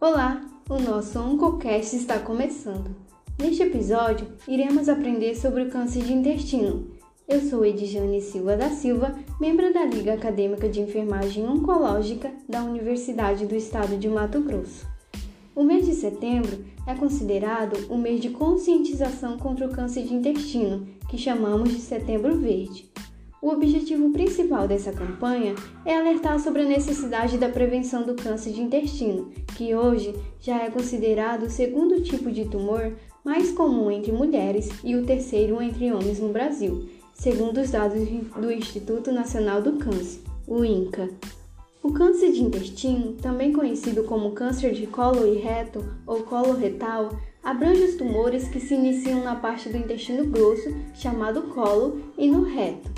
Olá, o nosso OncoCast está começando. Neste episódio, iremos aprender sobre o câncer de intestino. Eu sou Edjane Silva da Silva, membro da Liga Acadêmica de Enfermagem Oncológica da Universidade do Estado de Mato Grosso. O mês de setembro é considerado o mês de conscientização contra o câncer de intestino, que chamamos de Setembro Verde. O objetivo principal dessa campanha é alertar sobre a necessidade da prevenção do câncer de intestino, que hoje já é considerado o segundo tipo de tumor mais comum entre mulheres e o terceiro entre homens no Brasil, segundo os dados do Instituto Nacional do Câncer, o INCA. O câncer de intestino, também conhecido como câncer de colo e reto ou colo retal, abrange os tumores que se iniciam na parte do intestino grosso, chamado colo, e no reto.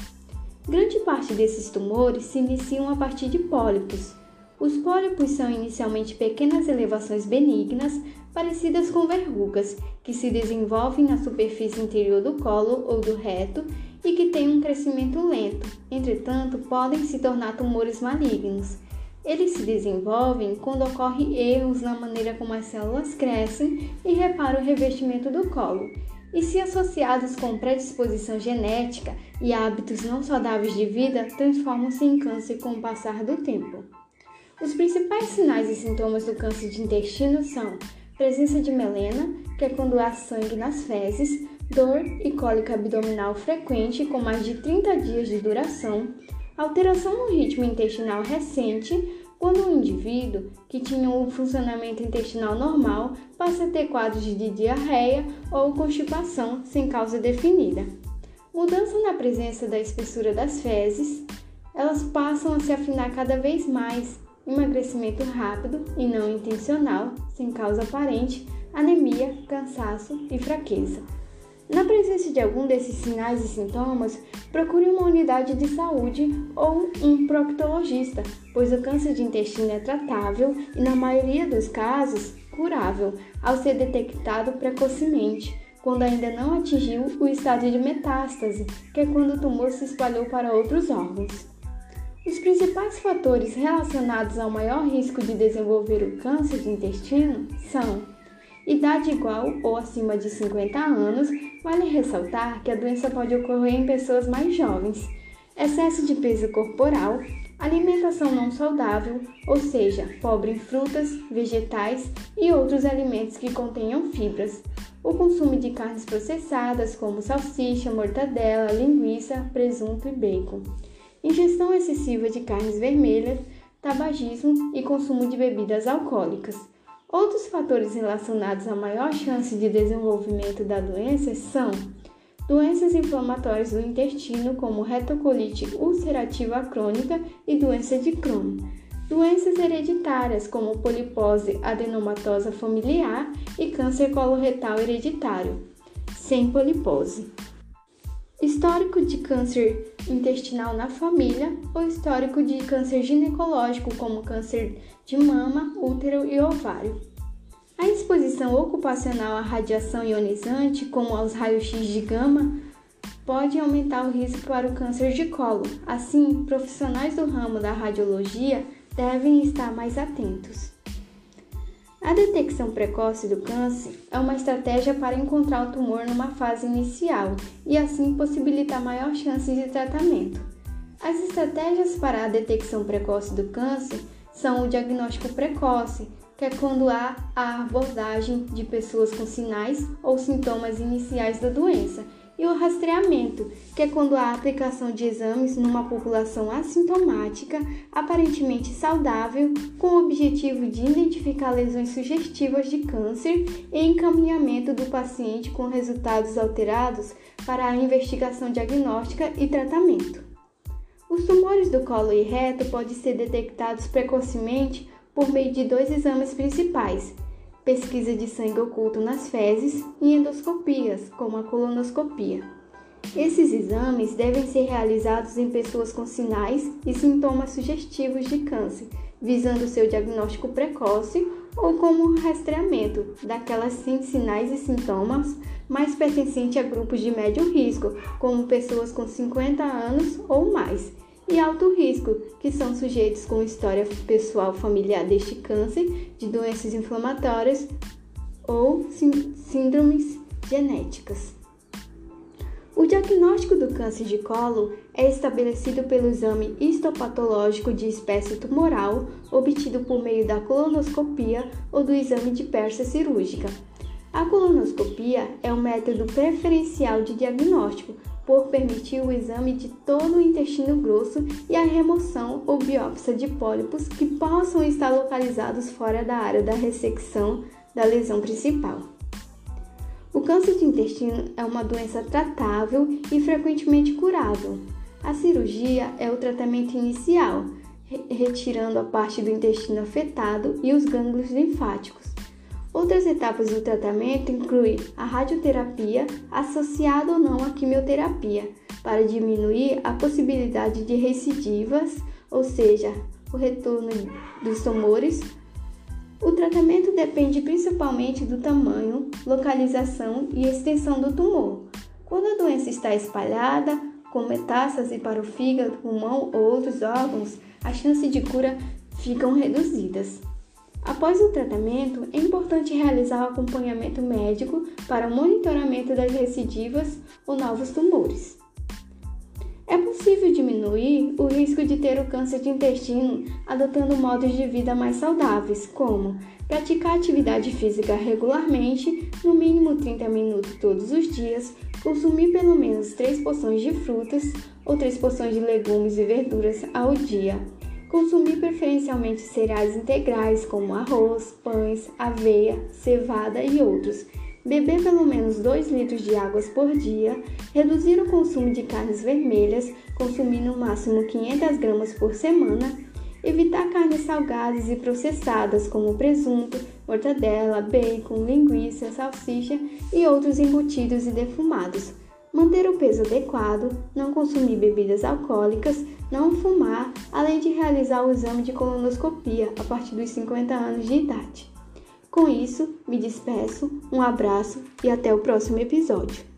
Grande parte desses tumores se iniciam a partir de pólipos. Os pólipos são inicialmente pequenas elevações benignas, parecidas com verrugas, que se desenvolvem na superfície interior do colo ou do reto e que têm um crescimento lento. Entretanto, podem se tornar tumores malignos. Eles se desenvolvem quando ocorrem erros na maneira como as células crescem e reparam o revestimento do colo e, se associados com predisposição genética e hábitos não saudáveis de vida, transformam-se em câncer com o passar do tempo. Os principais sinais e sintomas do câncer de intestino são presença de melena, que é quando há sangue nas fezes, dor e cólica abdominal frequente com mais de 30 dias de duração, alteração no ritmo intestinal recente, quando um indivíduo que tinha um funcionamento intestinal normal passa a ter quadros de diarreia ou constipação sem causa definida. Mudança na presença da espessura das fezes, elas passam a se afinar cada vez mais, emagrecimento rápido e não intencional, sem causa aparente, anemia, cansaço e fraqueza. Na presença de algum desses sinais e sintomas, procure uma unidade de saúde ou um proctologista, pois o câncer de intestino é tratável e, na maioria dos casos, curável, ao ser detectado precocemente, quando ainda não atingiu o estado de metástase, que é quando o tumor se espalhou para outros órgãos. Os principais fatores relacionados ao maior risco de desenvolver o câncer de intestino são idade igual ou acima de 50 anos, vale ressaltar que a doença pode ocorrer em pessoas mais jovens, excesso de peso corporal, alimentação não saudável, ou seja, pobre em frutas, vegetais e outros alimentos que contenham fibras, o consumo de carnes processadas como salsicha, mortadela, linguiça, presunto e bacon, ingestão excessiva de carnes vermelhas, tabagismo e consumo de bebidas alcoólicas. Outros fatores relacionados à maior chance de desenvolvimento da doença são doenças inflamatórias do intestino, como retocolite ulcerativa crônica e doença de Crohn, doenças hereditárias, como polipose adenomatosa familiar e câncer coloretal hereditário, sem polipose. Histórico de câncer intestinal na família ou histórico de câncer ginecológico, como câncer de mama, útero e ovário. A exposição ocupacional à radiação ionizante, como aos raios-x de gama, pode aumentar o risco para o câncer de colo. Assim, profissionais do ramo da radiologia devem estar mais atentos. A detecção precoce do câncer é uma estratégia para encontrar o tumor numa fase inicial e assim possibilitar maior chance de tratamento. As estratégias para a detecção precoce do câncer são o diagnóstico precoce, que é quando há a abordagem de pessoas com sinais ou sintomas iniciais da doença, e o rastreamento, que é quando a aplicação de exames numa população assintomática, aparentemente saudável, com o objetivo de identificar lesões sugestivas de câncer e encaminhamento do paciente com resultados alterados para a investigação diagnóstica e tratamento. Os tumores do colo e reto podem ser detectados precocemente por meio de dois exames principais: pesquisa de sangue oculto nas fezes e endoscopias, como a colonoscopia. Esses exames devem ser realizados em pessoas com sinais e sintomas sugestivos de câncer, visando seu diagnóstico precoce ou como rastreamento daquelas sem sinais e sintomas, mais pertencente a grupos de médio risco, como pessoas com 50 anos ou mais, e alto risco, que são sujeitos com história pessoal familiar deste câncer, de doenças inflamatórias ou síndromes genéticas. O diagnóstico do câncer de colo é estabelecido pelo exame histopatológico de espécie tumoral obtido por meio da colonoscopia ou do exame de persa cirúrgica. A colonoscopia é o método preferencial de diagnóstico, por permitir o exame de todo o intestino grosso e a remoção ou biópsia de pólipos que possam estar localizados fora da área da ressecção da lesão principal. O câncer de intestino é uma doença tratável e frequentemente curável. A cirurgia é o tratamento inicial, retirando a parte do intestino afetado e os gânglios linfáticos. Outras etapas do tratamento incluem a radioterapia associada ou não à quimioterapia, para diminuir a possibilidade de recidivas, ou seja, o retorno dos tumores o tratamento depende principalmente do tamanho, localização e extensão do tumor. Quando a doença está espalhada, com metástase para o fígado, pulmão ou outros órgãos, as chances de cura ficam reduzidas. Após o tratamento, é importante realizar o acompanhamento médico para o monitoramento das recidivas ou novos tumores. É possível diminuir o risco de ter o câncer de intestino adotando modos de vida mais saudáveis, como praticar atividade física regularmente, no mínimo 30 minutos todos os dias, consumir pelo menos 3 porções de frutas ou 3 porções de legumes e verduras ao dia, consumir preferencialmente cereais integrais como arroz, pães, aveia, cevada e outros. Beber pelo menos 2 litros de água por dia, reduzir o consumo de carnes vermelhas, consumir no máximo 500 gramas por semana, evitar carnes salgadas e processadas como presunto, mortadela, bacon, linguiça, salsicha e outros embutidos e defumados. Manter o peso adequado, não consumir bebidas alcoólicas, não fumar, além de realizar o exame de colonoscopia a partir dos 50 anos de idade. Com isso, me despeço, um abraço e até o próximo episódio.